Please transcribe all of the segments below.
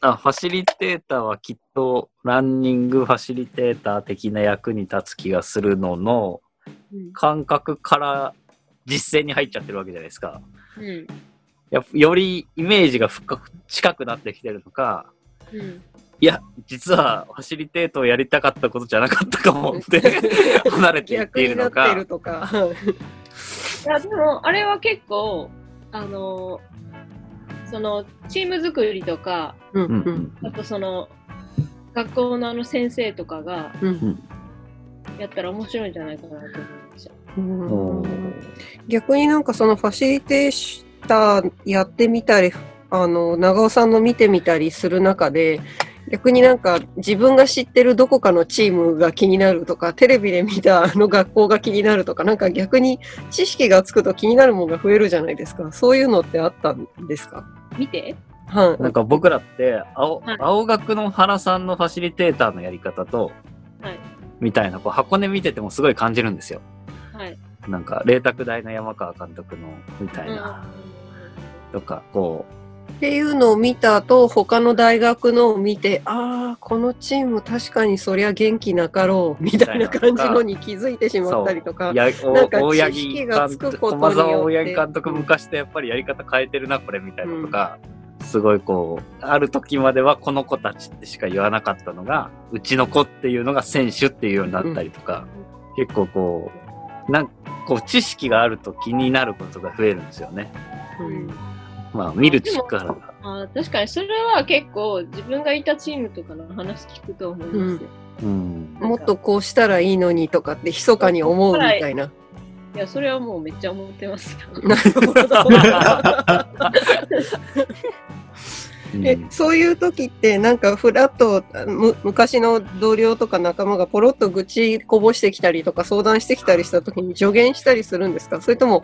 あファシリテーターはきっとランニングファシリテーター的な役に立つ気がするののうん感覚から実践に入っちゃってるわけじゃないですか。うん。やよりイメージが深く近くなってきてるのか、うん。いや、実はファシリテートをやりたかったことじゃなかったかもって 離れていっているの逆になってかる。とか。いや、でも、あれは結構、あの、その、チーム作りとか、うんうん。うん。あとその、学校のあの先生とかがうん。うん。やったら面白いんじゃないかなと思いました。逆になんかそのファシリテーターやってみたり、あの、長尾さんの見てみたりする中で、逆になんか自分が知ってるどこかのチームが気になるとか、テレビで見たあの学校が気になるとか、なんか逆に知識がつくと気になるものが増えるじゃないですか。そういうのってあったんですか？見てはい。なんか僕らって青、はい青学の原さんのファシリテーターのやり方と、はい。みたいな、こう箱根見ててもすごい感じるんですよ。はい。なんか、麗澤大の山川監督の、みたいな、とか、こっていうのを見た後、他の大学のを見て、ああ、このチーム確かにそりゃ元気なかろう、みたいな感じのに気づいてしう、まったりとかなんか知識木がつくことによ大八木監督昔とやっぱりやり方変えてるな、これ、みたいなのとか、すごいこう、ある時まではこの子たちってしか言わなかったのが、うちの子っていうのが選手っていうようになったりとか、結構こう、なんこう知識があると気になることが増えるんですよね。うんまあ見る力が。あー確かにそれは結構自分がいたチームとかの話聞くと思いますよ。うん。もっとこうしたらいいのにとかって密かに思うみたいな。いや、それはもうめっちゃ思ってますよ。なるほど。えうん そういう時ってなんかフラッとあむ昔の同僚とか仲間がポロッと愚痴こぼしてきたりとか相談してきたりした時に助言したりするんですか？それとも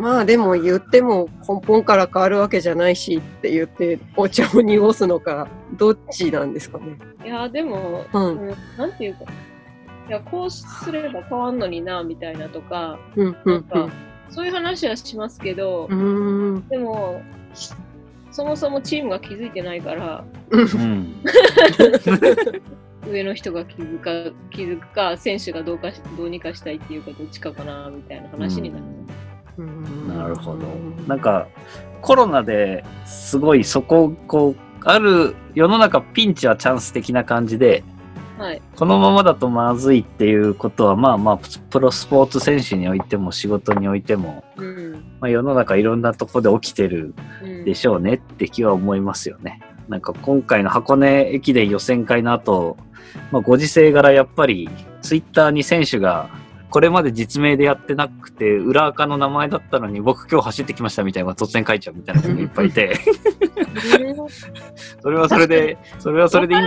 まあでも言っても根本から変わるわけじゃないしって言ってお茶を濁すのかどっちなんですかね。いや、でも、うんうんなんていうか、いや、こうすれば変わんのにな、みたいなとか、うんうんなんか、そういう話はしますけど、でも、そもそもチームが気づいてないから、うん。上の人が気づか気づくか、選手がどうかしどうにかしたいっていうか、どっちかかな、みたいな話になる。なるほど。なんか、コロナですごいそこ、こう、ある世の中ピンチはチャンス的な感じで、はい。このままだとまずいっていうことは、まあまあ、プロスポーツ選手においても仕事においても、うん。まあ、世の中いろんなとこで起きてるうんでしょうねって気は思いますよね。なんか今回の箱根駅伝予選会の後、まあ、ご時世柄やっぱりツイッターに選手がこれまで実名でやってなくて裏垢の名前だったのに僕今日走ってきましたみたいなのが突然書いちゃうみたいな人がいっぱいいて、それはそれで、それはそれでいい。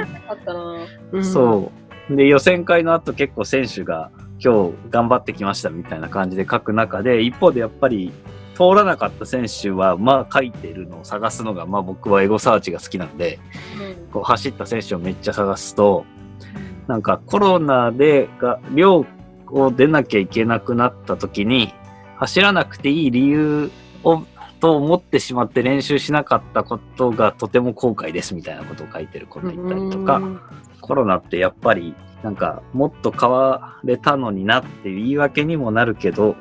うん。そう。で、予選会の後結構選手が今日頑張ってきましたみたいな感じで書く中で、一方でやっぱり通らなかった選手は、まあ書いてるのを探すのが、まあ僕はエゴサーチが好きなんで、こう走った選手をめっちゃ探すと、なんかコロナでが、寮を出なきゃいけなくなった時に、走らなくていい理由を、と思ってしまって練習しなかったことがとても後悔ですみたいなことを書いてる子がいたりとか、コロナってやっぱりなんかもっと変われたのになっていう言い訳にもなるけど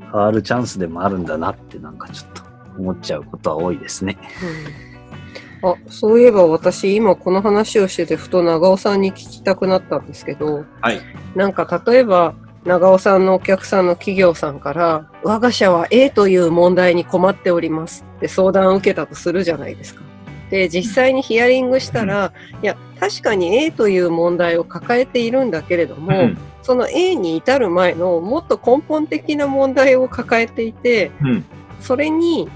変わるチャンスでもあるんだなってなんかちょっと思っちゃうことは多いですね。あ、そういえば私今この話をしててふと長尾さんに聞きたくなったんですけど、はい。なんか例えば長尾さんのお客さんの企業さんから我が社は A という問題に困っておりますって相談を受けたとするじゃないですか。で、実際にヒアリングしたら、いや、確かに A という問題を抱えているんだけれども、うんその A に至る前のもっと根本的な問題を抱えていて、うんそれに、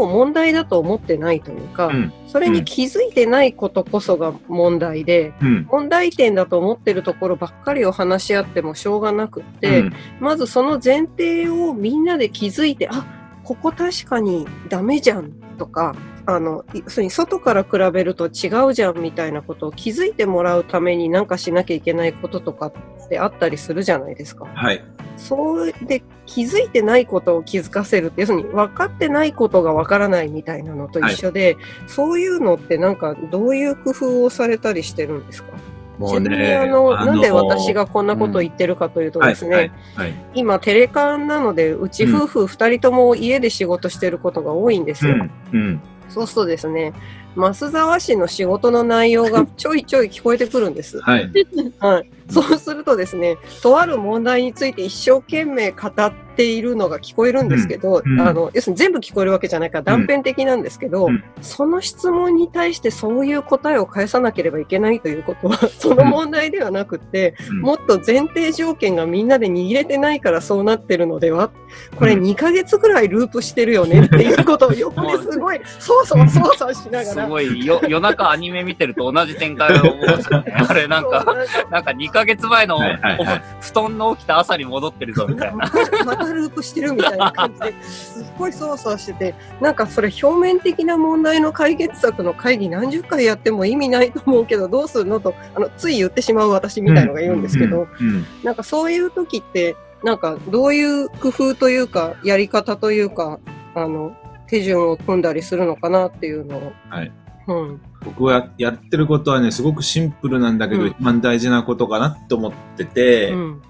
を問題だと思ってないというか、うん。それに気づいてないことこそが問題で、うん。問題点だと思ってるところばっかりを話し合ってもしょうがなくって、うん。まずその前提をみんなで気づいて、あ、ここ確かにダメじゃんとか、あの、要するに外から比べると違うじゃんみたいなことを気づいてもらうためになんかしなきゃいけないこととかってあったりするじゃないですか。はい。そうで気づいてないことを気づかせるって、要するに分かってないことが分からないみたいなのと一緒で、そういうのってなんかどういう工夫をされたりしてるんですか？もちなみにあのなんで私がこんなことを言ってるかというとですね、はいはいはい今テレカンなのでうち夫婦2人とも家で仕事してることが多いんですよ。うんうんそうするとですね増沢氏の仕事の内容がちょいちょい聞こえてくるんです。はいはい、そうするとですねとある問題について一生懸命語っているのが聞こえるんですけど、うんうんあの要するに全部聞こえるわけじゃないから断片的なんですけど、うん。その質問に対してそういう答えを返さなければいけないということは その問題ではなくって、うん。もっと前提条件がみんなで握れてないからそうなってるのでは？これうん。2ヶ月ぐらいループしてるよねっていうことを横ですごい そうそうそうそうしながら。すごいよ夜中アニメ見てると同じ展開を思いましたね。あれなんか、そうなんか。なんか2ヶ月前のおはいはいはい布団の起きた朝に戻ってるぞみたいな。ま たまたループしてるみたいな感じですっごいそわそわしててなんかそれ表面的な問題の解決策の会議何十回やっても意味ないと思うけどどうするのとあのつい言ってしまう私みたいのがいるんですけど、うんうんなんかそういう時ってなんかどういう工夫というかやり方というかあの手順を組んだりするのかなっていうのを。はいうん。僕はやってることはね、すごくシンプルなんだけど、うん。一番大事なことかなと思ってて、うん。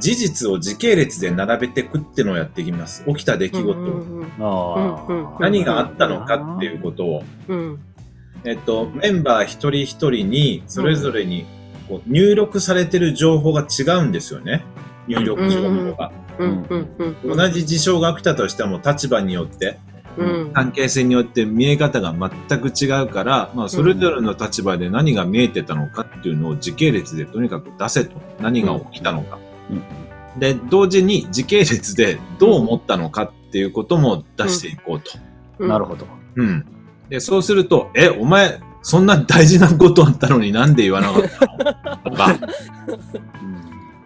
事実を時系列で並べていくっていうのをやっていきます。起きた出来事、うんうんあうんうんー何があったのかっていうことを、うん。えっと、メンバー一人一人に、それぞれにこう入力されてる情報が違うんですよね。入力情報が。うんうんうん同じ事象が起きたとしても立場によって、うん関係性によって見え方が全く違うから、まあ、それぞれの立場で何が見えてたのかっていうのを時系列でとにかく出せと。何が起きたのか。うんで、同時に時系列でどう思ったのかっていうことも出していこうと。うんなるほど。うん。で、そうすると、え、お前、そんな大事なことあったのになんで言わなかったの？とか、っ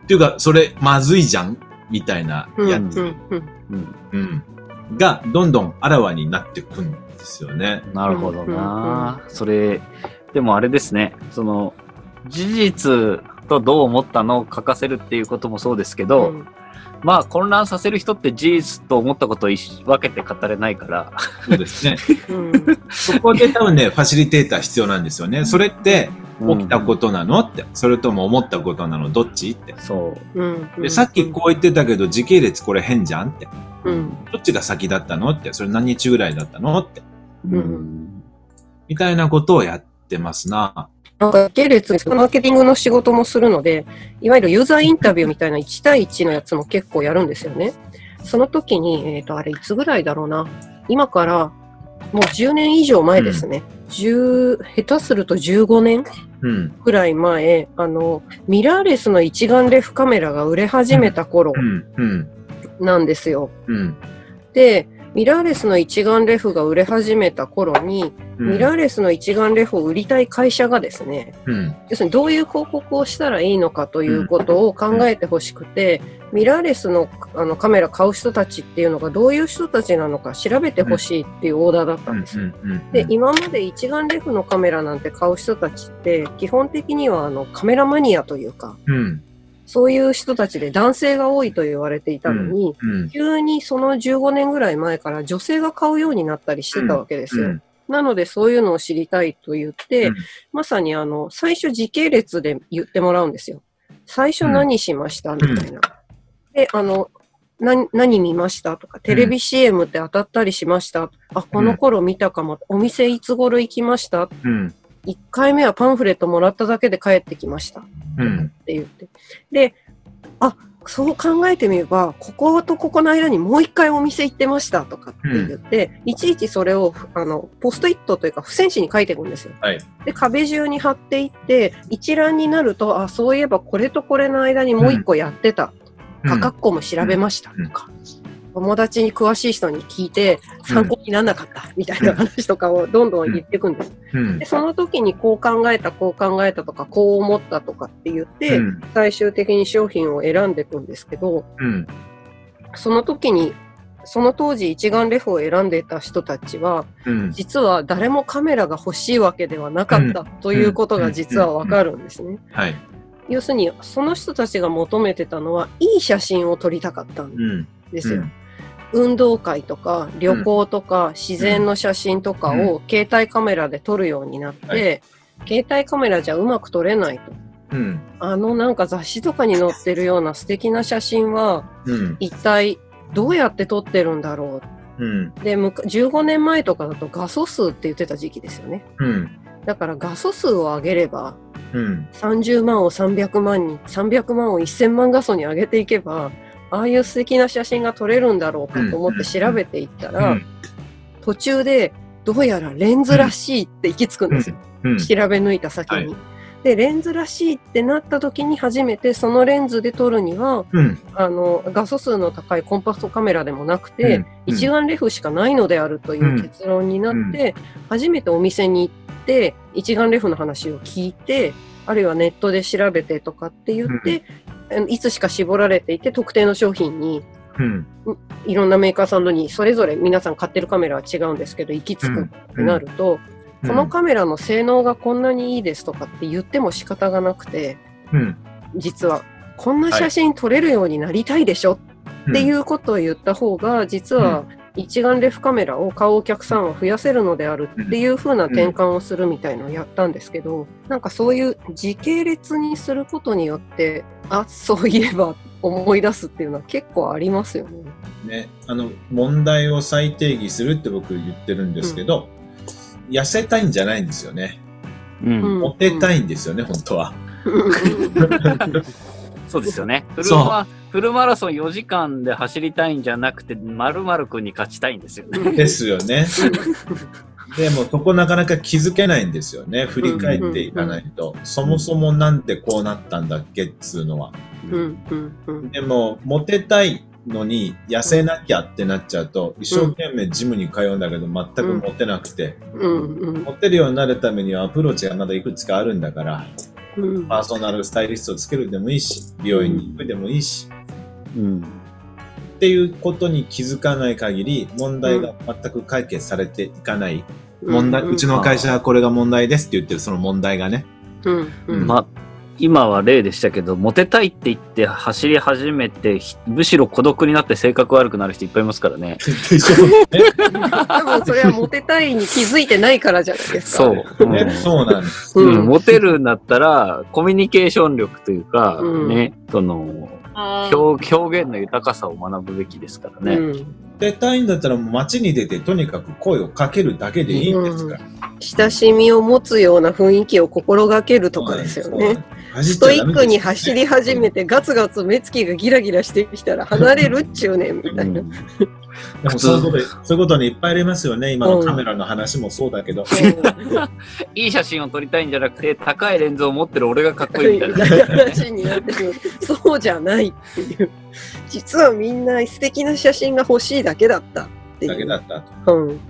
ていうか、それまずいじゃん？みたいなうんやつ。うんうんうんうん。が、どんどんあらわになってくんですよね。なるほどな、それ、でもあれですね、その、事実とどう思ったのを書かせるっていうこともそうですけど、うんまあ混乱させる人って事実と思ったことを一分けて語れないから、そうですね。うんそこで多分ね、ファシリテーター必要なんですよね。それって起きたことなのって。それとも思ったことなの？どっち？って。そう。うんで、さっきこう言ってたけど、時系列これ変じゃんって。うんどっちが先だったの？って。それ何日ぐらいだったの？って。うんみたいなことをやってますな。なんか系列ですマーケティングの仕事もするので、いわゆるユーザーインタビューみたいな1対1のやつも結構やるんですよね。その時に、えっ、と、あれいつぐらいだろうな。今からもう10年以上前ですね。10、下手すると15年うん。ぐらい前、あの、ミラーレスの一眼レフカメラが売れ始めた頃うん。うん。なんですよ。うん。で、ミラーレスの一眼レフが売れ始めた頃に、うん。ミラーレスの一眼レフを売りたい会社がですね、うん。要するにどういう広告をしたらいいのかということを考えてほしくて、ミラーレスのあのカメラ買う人たちっていうのがどういう人たちなのか調べてほしいっていうオーダーだったんです。で、今まで一眼レフのカメラなんて買う人たちって、基本的にはあのカメラマニアというか、うん。そういう人たちで男性が多いと言われていたのに、うん。急にその15年ぐらい前から女性が買うようになったりしてたわけですよ。うんなのでそういうのを知りたいと言って、うんまさにあの、最初時系列で言ってもらうんですよ。最初何しました、みたいな。で、あの、何、何見ましたとか、テレビ CM って当たったりしました、あ、この頃見たかも。お店いつ頃行きました？うん。1回目はパンフレットもらっただけで帰ってきました。っうん。て言って。で、あ、そう考えてみれば、こことここの間にもう一回お店行ってましたとかって言って、いちいちそれを、あの、ポストイットというか、付箋紙に書いていくんですよ。はい。で、壁中に貼っていって、一覧になると、あ、そういえばこれとこれの間にもう一個やってた。カカッコも調べました。とか、友達に詳しい人に聞いて、参考にならなかった。みたいな話とかをどんどん言っていくんです。うんで、。その時にこう考えた、こう考えたとか、こう思ったとかって言って、うん。最終的に商品を選んでいくんですけど、うん。その時に、その当時一眼レフを選んでいた人たちは、うん。実は誰もカメラが欲しいわけではなかったということが実はわかるんですね。はい。要するに、その人たちが求めてたのは、いい写真を撮りたかったん。ですよ。うん運動会とか旅行とか自然の写真とかを携帯カメラで撮るようになって、は携帯カメラじゃうまく撮れないと。うん。あのなんか雑誌とかに載ってるような素敵な写真はうん。一体どうやって撮ってるんだろうん。う。で、むか15年前とかだと画素数って言ってた時期ですよね。うん。だから画素数を上げればうん。30万を300万に、300万を1000万画素に上げていけば、ああいう素敵な写真が撮れるんだろうかと思って調べていったら、途中でどうやらレンズらしいって行き着くんですよ。うん。調べ抜いた先に。はで、レンズらしいってなった時に初めてそのレンズで撮るには、うん。あの、画素数の高いコンパクトカメラでもなくて、一眼レフしかないのであるという結論になって、初めてお店に行って、一眼レフの話を聞いて、あるいはネットで調べてとかって言って、いつしか絞られていて、特定の商品に、うん。いろんなメーカーさんのに、それぞれ皆さん買ってるカメラは違うんですけど、行き着くってなると、このカメラの性能がこんなにいいですとかって言っても仕方がなくて、うん。実は、こんな写真撮れるようになりたいでしょっていうことを言った方が、実は一眼レフカメラを買うお客さんは増やせるのであるっていう風な転換をするみたいのをやったんですけど、なんかそういう時系列にすることによって、あ、そういえば思い出すっていうのは結構ありますよね。ね、あの、問題を再定義するって僕言ってるんですけど、痩せたいんじゃないんですよね。うんうんモテたいんですよね、本当は。そうですよね。フルマフルマラソン4時間で走りたいんじゃなくて、まるまるくんに勝ちたいんですよね。ですよね。でも、そこなかなか気づけないんですよね。振り返っていかないと。そもそもなんでこうなったんだっけっつうのは。でも、モテたいのに痩せなきゃってなっちゃうと、一生懸命ジムに通うんだけど全くモテなくて、うんうんモテるようになるためにはアプローチがまだいくつかあるんだから、うん。パーソナルスタイリストをつけるでもいいし、美容院に行くでもいいし、うん。っていうことに気づかない限り、問題が全く解決されていかない。問題、うちの会社はこれが問題ですって言ってるその問題がね。うん。うん。まあ、今は例でしたけど、モテたいって言って走り始めて、ひむしろ孤独になって性格悪くなる人いっぱいいますからね。多分それはモテたいに気づいてないからじゃないですか。そう。うんねそうなんです。ううんん、モテるんだったら、コミュニケーション力というか、うんね、その、表表現の豊かさを学ぶべきですからね。うん出たいんだったら街に出てとにかく声をかけるだけでいいんですから。親しみを持つような雰囲気を心がけるとかですよね。ストイックに走り始めてガツガツ目つきがギラギラしてきたら離れるっちゅうねんみたいな。うんでもそういうこと、そういうことにいっぱいありますよね。今のカメラの話もそうだけど。いい写真を撮りたいんじゃなくて、高いレンズを持ってる俺がかっこいいみたいな。話になってくる。そうじゃないっていう。実はみんな素敵な写真が欲しいだけだったっていう。だけだったと。うん。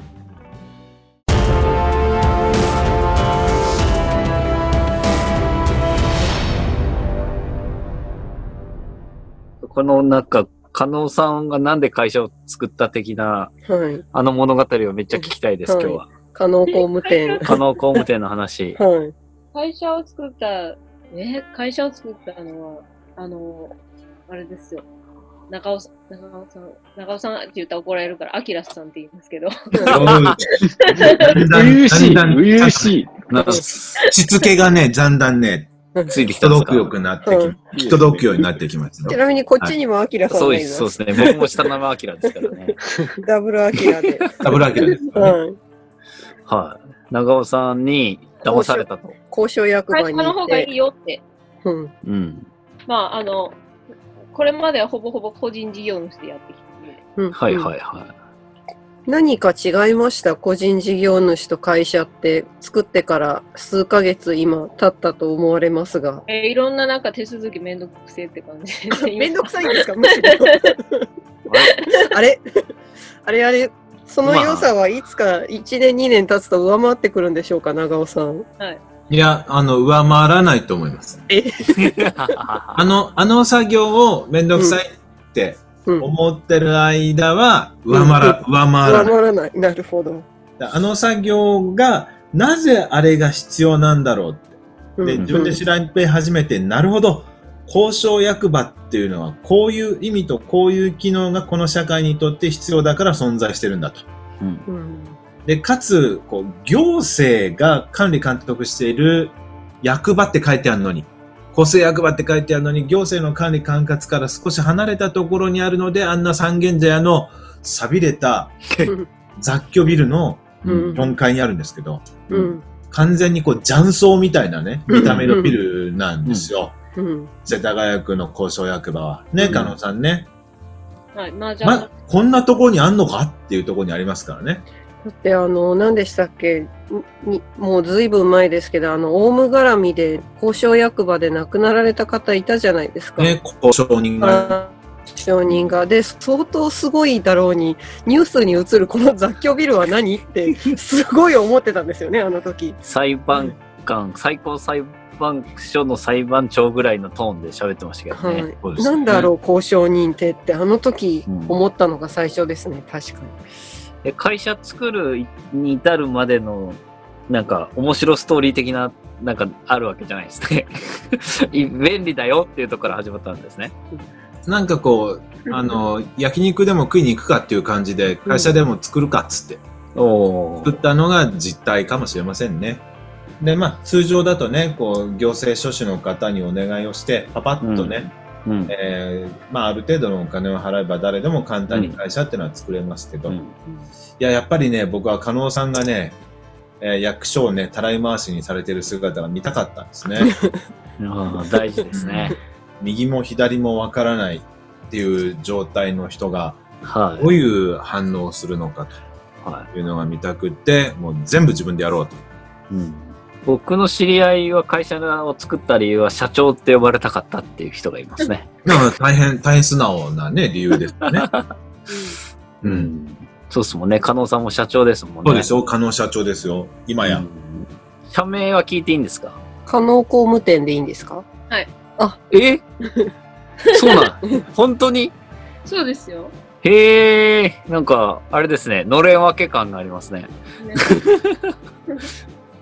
このなんか、加納さんがなんで会社を作った的な、はい。あの物語をめっちゃ聞きたいです、はい今日は。加納工務店。加納工務店の話。はい。会社を作った、え、会社を作ったのは、あの、あれですよ。中尾さん、中尾さん、中尾さんって言ったら怒られるから、アキラスさんって言いますけど、初々しい、初々しい。なんかしつけがね、だんだんね、ついてきたんですか？届くよくなってき、届くようになってきますちよ。なみにこっちにもアキラさんそうです、がいます。そうですね。僕も下の名前アキラですからね。ダブルアキラで。ダブルアキラです。はい。はい。長尾さんに騙されたと。交渉役場会に行っ社の方がい。い。て。よって。うん。うん。まあ、あの、これまではほぼほぼ個人事業主でやってきたんで、うんはい。はい。は何か違いました？個人事業主と会社って作ってから数ヶ月今経ったと思われますが。えーいろんななんか手続きめんどくせえって感じで。めんどくさいんですか？むしろ。あれ？あれあれその良さはいつか1年2年経つと上回ってくるんでしょうか長尾さん。いや、あの、上回らないと思います。い。あの、あの作業をめんどくさいってうん。思ってる間は、上回ら、上回ら上ない。回らない。なるほど。あの作業が、なぜあれが必要なんだろうって。で、うん自分で調べ始めて、なるほど、交渉役場っていうのは、こういう意味とこういう機能がこの社会にとって必要だから存在してるんだと。うん。うんで、かつ、こう、行政が管理監督している役場って書いてあるのに、個性役場って書いてあるのに、行政の管理管轄から少し離れたところにあるので、あんな三軒茶屋の錆びれた 雑居ビルのうん4階にあるんですけど、うん完全にこう雀荘みたいなね、見た目のビルなんですよ。うん世田谷区の交渉役場は。ね、うん加納さんね。はい、まあ、ま、こんなところにあんのかっていうところにありますからね。だってあの何でしたっけ？にもうずいぶん前ですけどあのオウム絡みで交渉役場で亡くなられた方いたじゃないですか。ね、交渉人が。証人がで相当すごいだろうにニュースに映るこの雑居ビルは何って すごい思ってたんですよねあの時。裁判官、最高裁判所の裁判長ぐらいのトーンで喋ってましたけどね。はいなんだろう交渉人ってってあの時うん思ったのが最初ですね確かに。で会社作るに至るまでの、なんか、面白ストーリー的な、なんか、あるわけじゃないですね。便利だよっていうところから始まったんですね。なんかこう、あの、焼肉でも食いに行くかっていう感じで、会社でも作るかっつって、お作ったのが実態かもしれませんね。で、まあ、通常だとね、こう、行政書士の方にお願いをして、パパッとね、うん。えーまあ、ある程度のお金を払えば誰でも簡単に会社っていうのは作れますけど、いうんや、やっぱりね、僕は加納さんがね、えー役所をね、たらい回しにされてる姿が見たかったんですね。ああ大事ですね。右も左もわからないっていう状態の人が、はどういう反応をするのかい。はというのが見たくって、もう全部自分でやろうと。い。うん。僕の知り合いは会社を作った理由は社長って呼ばれたかったっていう人がいますね。だから大変、大変素直なね、理由ですよね。う。うんん。そうっすもんね。加納さんも社長ですもんね。そうですよ、加納社長ですよ。今や。うん社名は聞いていいんですか？可能工務店でいいんですか？え？そうなん？本当に？そうですよ。へえ、なんか、あれですね、のれん分け感がありますね。ね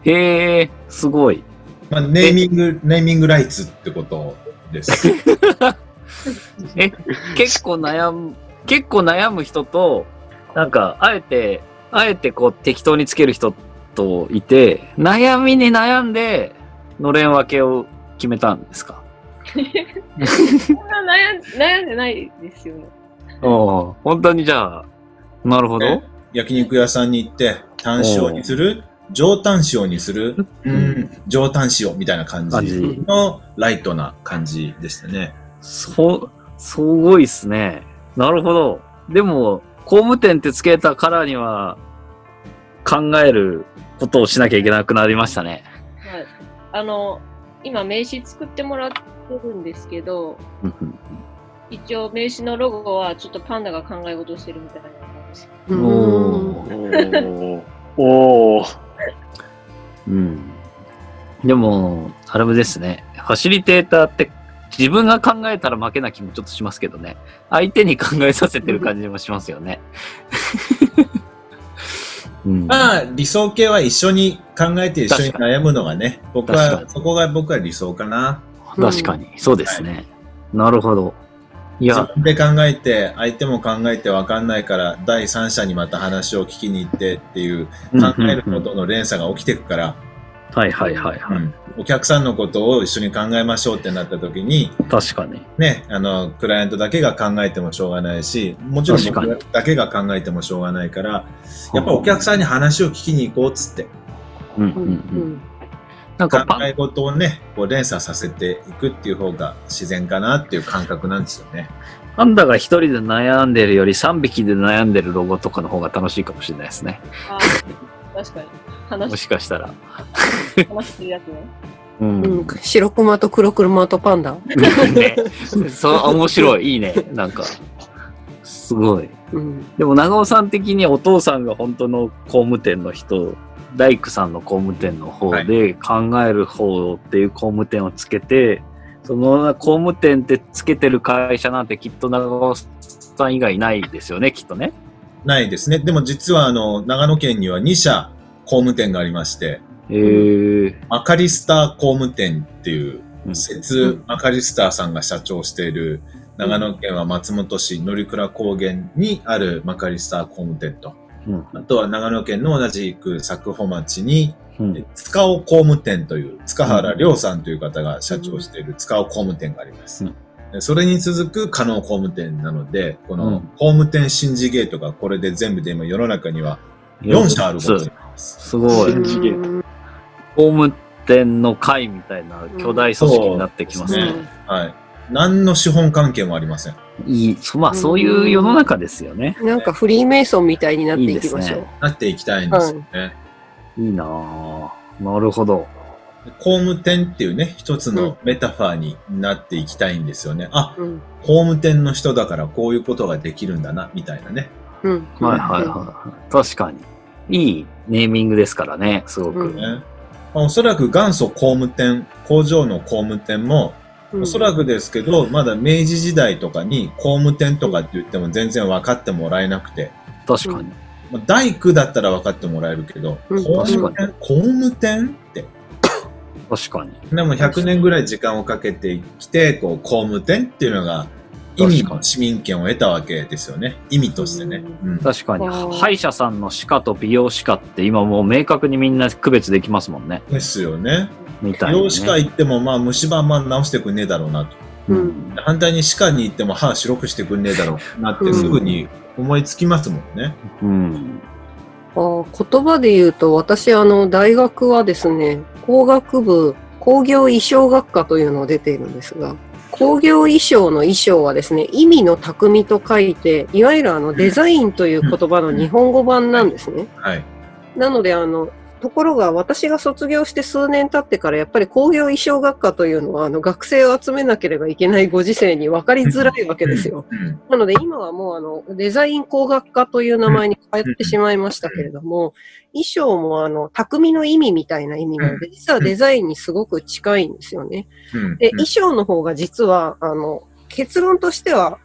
へえ、すごい。まあ、ネーミング、ネーミングライツってことです。え、結構悩む、結構悩む人と、なんか、あえて、あえてこう適当につける人といて、悩みに悩んで、のれん分けを決めたんですか？そんな悩ん悩んでないですよね。お本当にじゃあ、なるほどね。焼肉屋さんに行って、単塩にする上単塩にするうん、上単塩みたいな感じ。のライトな感じでしたね。そう、すごいっすね。なるほど。でも、工務店ってつけたからには、考えることをしなきゃいけなくなりましたね。はい。あの、今名刺作ってもらってるんですけど、一応名刺のロゴはちょっとパンダが考え事してるみたいな感じ。うおん おおうん。でも、あれですね。ファシリテーターって自分が考えたら負けな気もちょっとしますけどね。相手に考えさせてる感じもしますよね。うん、まあ、理想系は一緒に考えて一緒に悩むのがね、僕はそこが僕は理想かな。確かに、そうですね。なるほど。い自や、分で考えて、相手も考えて分かんないから、第三者にまた話を聞きに行ってっていう、考えることの連鎖が起きていくから、はいはいはいはい。うん。お客さんのことを一緒に考えましょうってなった時に、確かに。ね、あの、クライアントだけが考えてもしょうがないし、もちろん僕だけが考えてもしょうがないから、やっぱお客さんに話を聞きに行こうっつって、うん。うんうんなんかパン、え事をね、こう連鎖させていくっていう方が自然かなっていう感覚なんですよね。パンダが一人で悩んでるより三匹で悩んでるロゴとかの方が楽しいかもしれないですね。確かに。も話しかしたら。話してるやつね。うん。うん白熊と黒熊とパンダ。ね。そう、面白い。いいね。なんか、すごい。うんでも長尾さん的にはお父さんが本当の工務店の人、大工さんの工務店の方で考える方っていう工務店をつけて、その工務店ってつけてる会社なんてきっと長尾さん以外ないですよね、きっとね。ないですね。でも実はあの、長野県には2社工務店がありまして、えー、マカリスター工務店っていう、うん節マカリスターさんが社長している、長野県は松本市乗倉高原にあるマカリスター工務店と、うんあとは長野県の同じく佐久穂町に、うん塚尾工務店という、塚原亮さんという方が社長している塚尾工務店があります。うんでそれに続く加納工務店なので、このうん工務店新次ゲートがこれで全部で今世の中には4社あることになります。すごい。信じゲーうん工務店の会みたいな巨大組織になってきますね。すはい。何の資本関係もありません。いい、そまあそういう世の中ですよね。なんかフリーメイソンみたいになっていきましょう。いいなっていきたいんですよね。いいなぁ。なるほど。工務店っていうね、一つのメタファーになっていきたいんですよね。あ、うん。工務店の人だからこういうことができるんだな、みたいなね。うん。はいはいはい。確かに。いいネーミングですからね、すごく。うんねまあおそらく元祖工務店、工場の工務店も、うんおそらくですけど、まだ明治時代とかに工務店とかって言っても全然分かってもらえなくて、確かに。まあ、大工だったら分かってもらえるけど、うん工務店？工務店って。確かに。でも100年ぐらい時間をかけてきて、こう、工務店っていうのが、意味の市民権を得たわけですよね。意味としてね。うん確かに。歯医者さんの歯科と美容歯科って今もう明確にみんな区別できますもんね。ですよね。みたいな、ね。美容歯科行っても、まあ、虫歯あんま直してくんねえだろうなと。うん反対に歯科に行っても歯白くしてくんねえだろうなってすぐに思いつきますもんね。うん。あー言葉で言うと、私、あの、大学はですね、工学部工業衣装学科というのを出ているんですが、工業衣装の衣装はですね、意味の匠と書いて、いわゆるあのデザインという言葉の日本語版なんですね。はい。なので、あの、ところが私が卒業して数年経ってからやっぱり工業衣装学科というのはあの学生を集めなければいけないご時世に分かりづらいわけですよ。うん。なので今はもうあのデザイン工学科という名前に変えてしまいましたけれども、衣装もあの匠の意味みたいな意味なので、実はデザインにすごく近いんですよね。うん。で、衣装の方が実はあの結論としては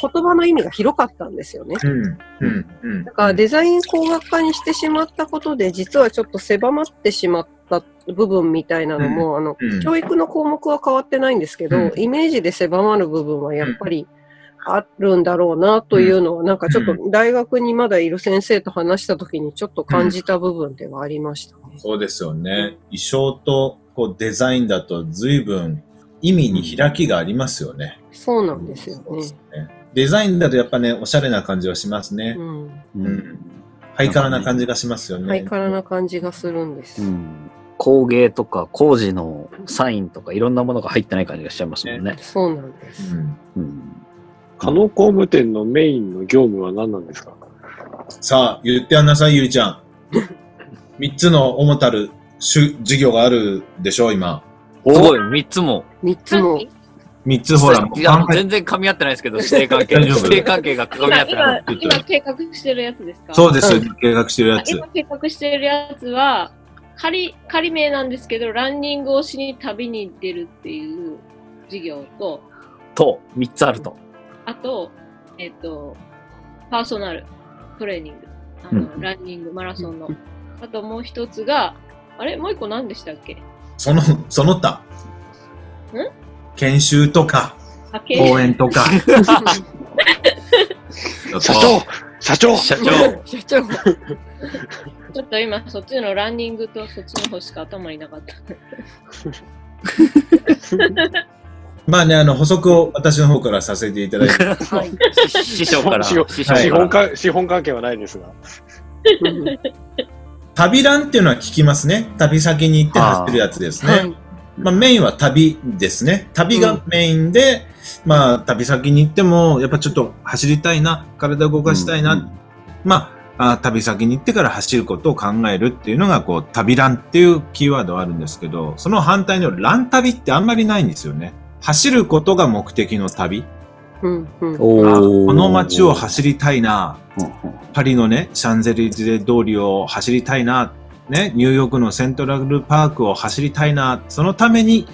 言葉の意味が広かったんですよね。うん。うん。うん。だからデザイン工学科にしてしまったことで、実はちょっと狭まってしまった部分みたいなのも、あの、うん教育の項目は変わってないんですけど、うんイメージで狭まる部分はやっぱりあるんだろうなというのは、なんかちょっと大学にまだいる先生と話した時にちょっと感じた部分ではありましたね。そうですよね。衣装とこうデザインだと随分意味に開きがありますよね。そうなんですよね。デザインだとやっぱね、おしゃれな感じはしますねう。ん。ううんん。ハイカラな感じがしますよね。ハイカラな感じがするんです。うん工芸とか工事のサインとかいろんなものが入ってない感じがしちゃいますもんね。そうなんです。うん。うん。加納工務店のメインの業務は何なんですか？さあ、言ってやんなさい、ゆいちゃん。三つの主たる主授業があるでしょ、今。すごい、三つも。三つも、三つほら、全然噛み合ってないですけど、指定関係。指定関係が噛み合今ってない。今、今計画してるやつですか？そうですう、計画してるやつ。今計画してるやつは、仮、仮名なんですけど、ランニングをしに旅に出るっていう授業と、と、三つあると。あと、えっ、と、パーソナルトレーニング。あの、うんランニング、マラソンの。あともう一つが、あれ？もう一個何でしたっけ？その、その他。研修とか、講演とか。社長社長社長。社長、ちょっと今、そっちのランニングとそっちの方しか頭になかった。まあね、あの、補足を私の方からさせていただいて。はい。師匠から。資本師匠から資本か資本関係はないですが。う ん旅ランっていうのは聞きますね。旅先に行って走るやつですね。はい。まあメインは旅ですね。旅がメインで、まあ旅先に行っても、やっぱちょっと走りたいな、体動かしたいな。うんまああ、旅先に行ってから走ることを考えるっていうのが、こう、旅ランっていうキーワードはあるんですけど、その反対のラン旅ってあんまりないんですよね。走ることが目的の旅。うんうんこの街を走りたいな。うんうんパリのね、シャンゼリゼ通りを走りたいな。ね、ニューヨークのセントラルパークを走りたいな。そのために、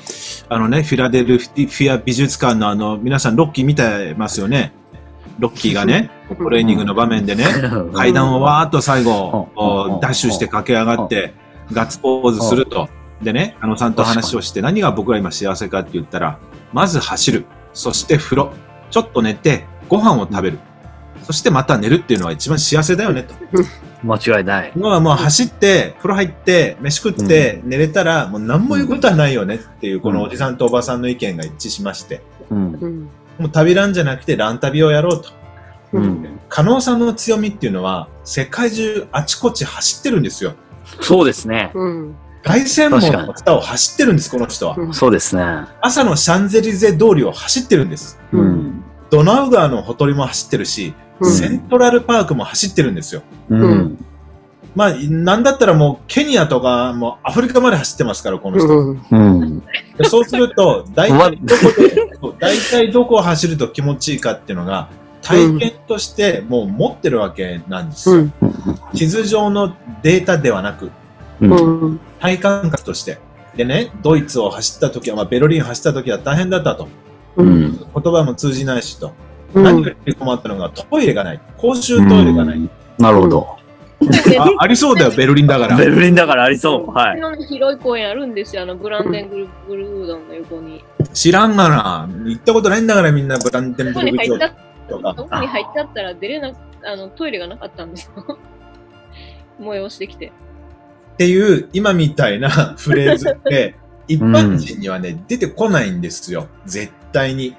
あのね、フィラデルフィア美術館のあの、皆さんロッキー見てますよね。ロッキーがね、トレーニングの場面でね、階段をわーっと最後、ダッシュして駆け上がって、ガッツポーズすると。でね、あのさんと話をして何が僕が今幸せかって言ったら、まず走る。そして風呂。ちょっと寝て、ご飯を食べる。そしてまた寝るっていうのが一番幸せだよねと。間違いない。今はもう走って、風呂入って、飯食って、寝れたら、もう何も言うことはないよねっていう、このおじさんとおばさんの意見が一致しまして、うん。うん。もう旅ランじゃなくてラン旅をやろうと。ううんん。加納さんの強みっていうのは、世界中あちこち走ってるんですよ。そうですね。うん。凱旋門の下を走ってるんです、この人は。うんそうですね。朝のシャンゼリゼ通りを走ってるんです。ううんん。ドナウ川のほとりも走ってるし、うんセントラルパークも走ってるんですよ。うん。まあ、なんだったらもうケニアとか、もうアフリカまで走ってますから、この人。うん。そうすると、大ま体どこで、大体どこを走ると気持ちいいかっていうのが、体験としてもう持ってるわけなんですよ。うん。地図上のデータではなく、うん。うん。体感覚として。でね、ドイツを走った時は、まあ、ベルリンを走った時は大変だったと。うん。言葉も通じないしと。うん。何より困ったのがトイレがない。公衆トイレがない。なるほど。あありそうだよ、ベルリンだからベ。ルリンだからありそう。はい。の広い公園あるんですよ、あのブランデングルブルードンの横に。知らんがな。行ったことないんだからみんなブランテンそブルグこに入っちゃっとか。そこに入っちゃったら出れなあのトイレがなかったんですよ。催してきて。っていう、今みたいなフレーズって、一般人にはね、出てこないんですよ。絶対に。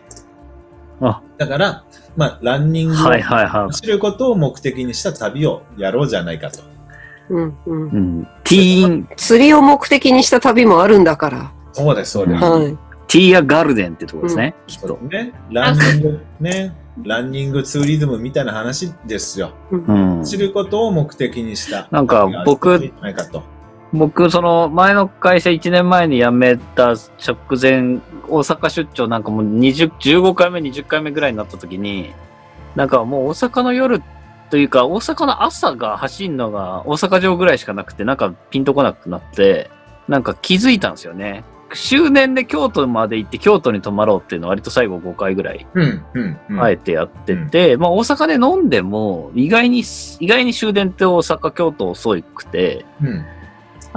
あだから、まあ、ランニングをはいはいは走ることを目的にした旅をやろうじゃないかと。うん。うんい。うん。ティーン、釣りを目的にした旅もあるんだから。そうです、そうです。はい。ティーアガルデンってとこですね。きっと。ね、ランニング、ね、ランニングツーリズムみたいな話ですよ。うん。知ることを目的にした。なんか僕僕、その前の会社1年前に辞めた直前、大阪出張なんかもう20、15回目、20回目ぐらいになった時に、なんかもう大阪の夜というか、大阪の朝が走るのが大阪城ぐらいしかなくて、なんかピンとこなくなって、なんか気づいたんですよね。終電で京都まで行って京都に泊まろうっていうのを割と最後5回ぐらい。あえてやってて、まあ大阪で飲んでも意外に、意外に終電って大阪、京都遅くて、うん。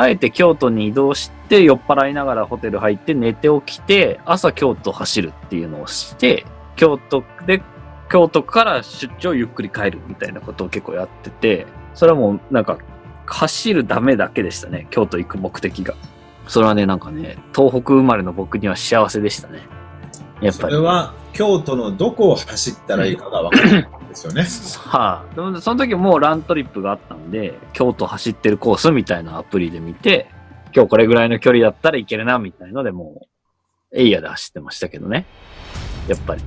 あえて京都に移動して、酔っ払いながらホテル入って寝て起きて、朝京都走るっていうのをして、京都で、京都から出張ゆっくり帰るみたいなことを結構やってて、それはもうなんか、走るためだけでしたね、京都行く目的が。それはね、なんかね、東北生まれの僕には幸せでしたね。やっぱりそれ。は、京都のどこを走ったらいいかが分からないんですよね。はあ、その時もうラントリップがあったんで、京都走ってるコースみたいなアプリで見て、今日これぐらいの距離だったらいけるな、みたいのでもう、エイヤで走ってましたけどね。やっぱり。